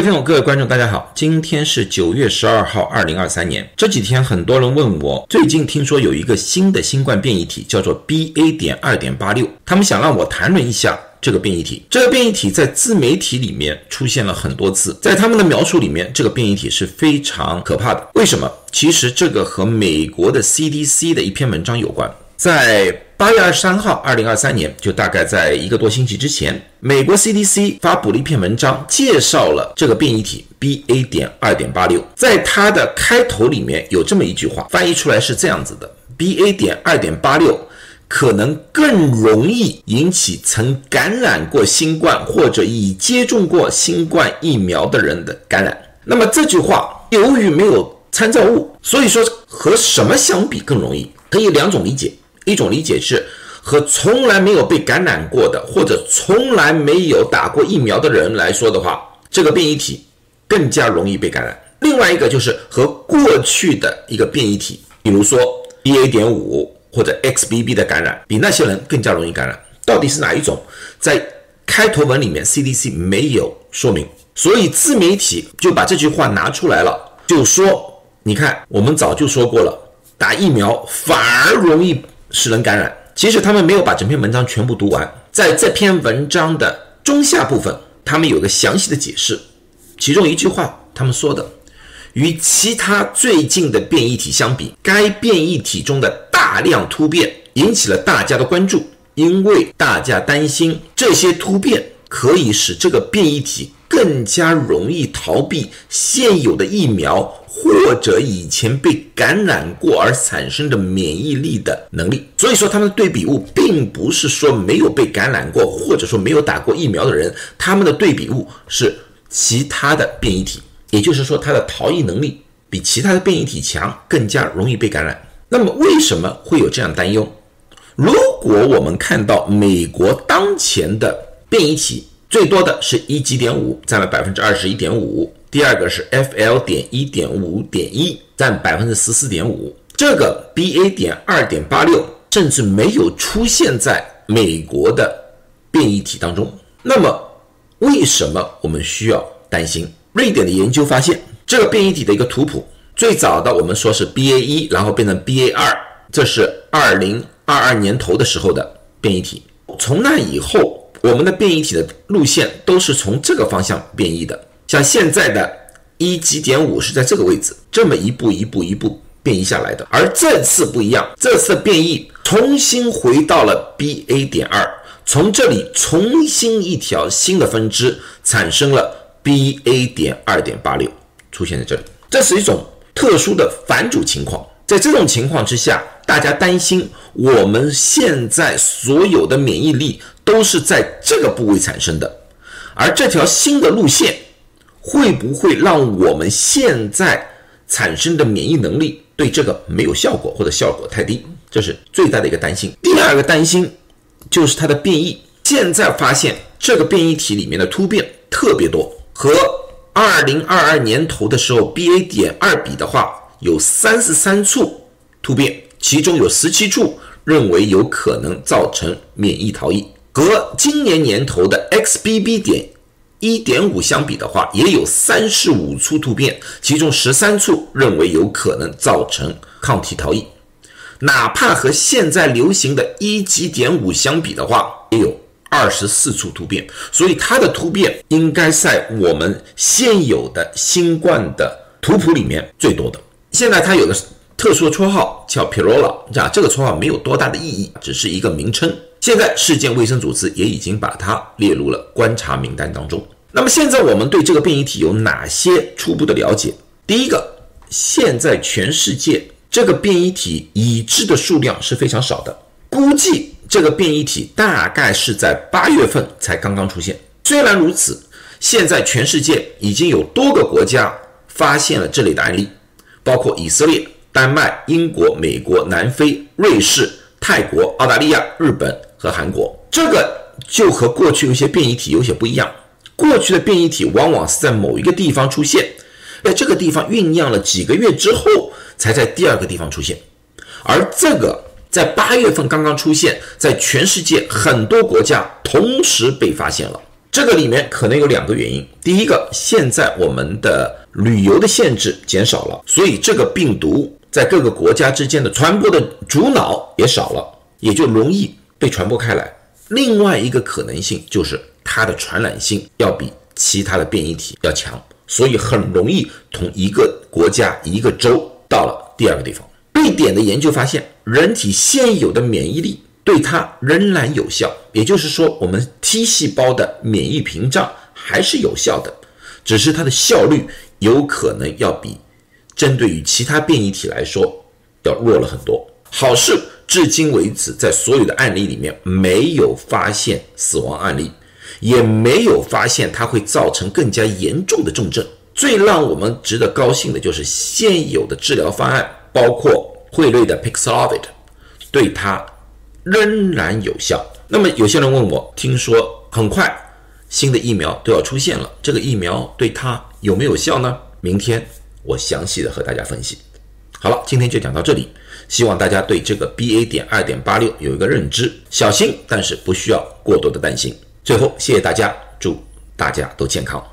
各位观众，大家好，今天是九月十二号，二零二三年。这几天很多人问我，最近听说有一个新的新冠变异体，叫做 BA. 点二点八六，他们想让我谈论一下这个变异体。这个变异体在自媒体里面出现了很多次，在他们的描述里面，这个变异体是非常可怕的。为什么？其实这个和美国的 CDC 的一篇文章有关。在八月二十三号，二零二三年，就大概在一个多星期之前，美国 CDC 发布了一篇文章，介绍了这个变异体 BA. 点二点八六。在它的开头里面有这么一句话，翻译出来是这样子的：BA. 点二点八六可能更容易引起曾感染过新冠或者已接种过新冠疫苗的人的感染。那么这句话由于没有参照物，所以说和什么相比更容易？可以两种理解。一种理解是和从来没有被感染过的或者从来没有打过疫苗的人来说的话，这个变异体更加容易被感染。另外一个就是和过去的一个变异体，比如说 BA. 点五或者 XBB 的感染，比那些人更加容易感染。到底是哪一种？在开头文里面 CDC 没有说明，所以自媒体就把这句话拿出来了，就说你看，我们早就说过了，打疫苗反而容易。使人感染。其实他们没有把整篇文章全部读完，在这篇文章的中下部分，他们有个详细的解释。其中一句话，他们说的，与其他最近的变异体相比，该变异体中的大量突变引起了大家的关注，因为大家担心这些突变可以使这个变异体更加容易逃避现有的疫苗。或者以前被感染过而产生的免疫力的能力，所以说他们的对比物并不是说没有被感染过或者说没有打过疫苗的人，他们的对比物是其他的变异体，也就是说它的逃逸能力比其他的变异体强，更加容易被感染。那么为什么会有这样担忧？如果我们看到美国当前的变异体最多的是一级点五，占了百分之二十一点五。第二个是 FL 点一点五点一，占百分之十四点五。这个 BA 点二点八六甚至没有出现在美国的变异体当中。那么，为什么我们需要担心？瑞典的研究发现，这个变异体的一个图谱，最早的我们说是 BA 一，然后变成 BA 二，这是二零二二年头的时候的变异体。从那以后，我们的变异体的路线都是从这个方向变异的。像现在的一级点五是在这个位置，这么一步一步一步变异下来的。而这次不一样，这次变异重新回到了 BA 点二，从这里重新一条新的分支产生了 BA 点二点八六，出现在这里。这是一种特殊的反主情况。在这种情况之下，大家担心我们现在所有的免疫力都是在这个部位产生的，而这条新的路线。会不会让我们现在产生的免疫能力对这个没有效果，或者效果太低？这是最大的一个担心。第二个担心就是它的变异。现在发现这个变异体里面的突变特别多，和二零二二年头的时候 BA. 点二比的话，有三十三处突变，其中有十七处认为有可能造成免疫逃逸，和今年年头的 XBB. 点。一点五相比的话，也有三十五处突变，其中十三处认为有可能造成抗体逃逸。哪怕和现在流行的一级点五相比的话，也有二十四处突变。所以它的突变应该在我们现有的新冠的图谱里面最多的。现在它有的特殊的绰号叫 Pirola，啊，这个绰号没有多大的意义，只是一个名称。现在世界卫生组织也已经把它列入了观察名单当中。那么现在我们对这个变异体有哪些初步的了解？第一个，现在全世界这个变异体已知的数量是非常少的，估计这个变异体大概是在八月份才刚刚出现。虽然如此，现在全世界已经有多个国家发现了这类的案例，包括以色列、丹麦、英国、美国、南非、瑞士、泰国、澳大利亚、日本。和韩国，这个就和过去有些变异体有些不一样。过去的变异体往往是在某一个地方出现，在这个地方酝酿了几个月之后，才在第二个地方出现。而这个在八月份刚刚出现，在全世界很多国家同时被发现了。这个里面可能有两个原因。第一个，现在我们的旅游的限制减少了，所以这个病毒在各个国家之间的传播的主脑也少了，也就容易被传播开来。另外一个可能性就是它的传染性要比其他的变异体要强，所以很容易从一个国家一个州到了第二个地方。瑞典的研究发现，人体现有的免疫力。对它仍然有效，也就是说，我们 T 细胞的免疫屏障还是有效的，只是它的效率有可能要比针对于其他变异体来说要弱了很多。好事，至今为止，在所有的案例里面没有发现死亡案例，也没有发现它会造成更加严重的重症。最让我们值得高兴的就是现有的治疗方案，包括惠瑞的 Paxlovid，对它。仍然有效。那么有些人问我，听说很快新的疫苗都要出现了，这个疫苗对它有没有效呢？明天我详细的和大家分析。好了，今天就讲到这里，希望大家对这个 BA. 点二点八六有一个认知，小心，但是不需要过多的担心。最后，谢谢大家，祝大家都健康。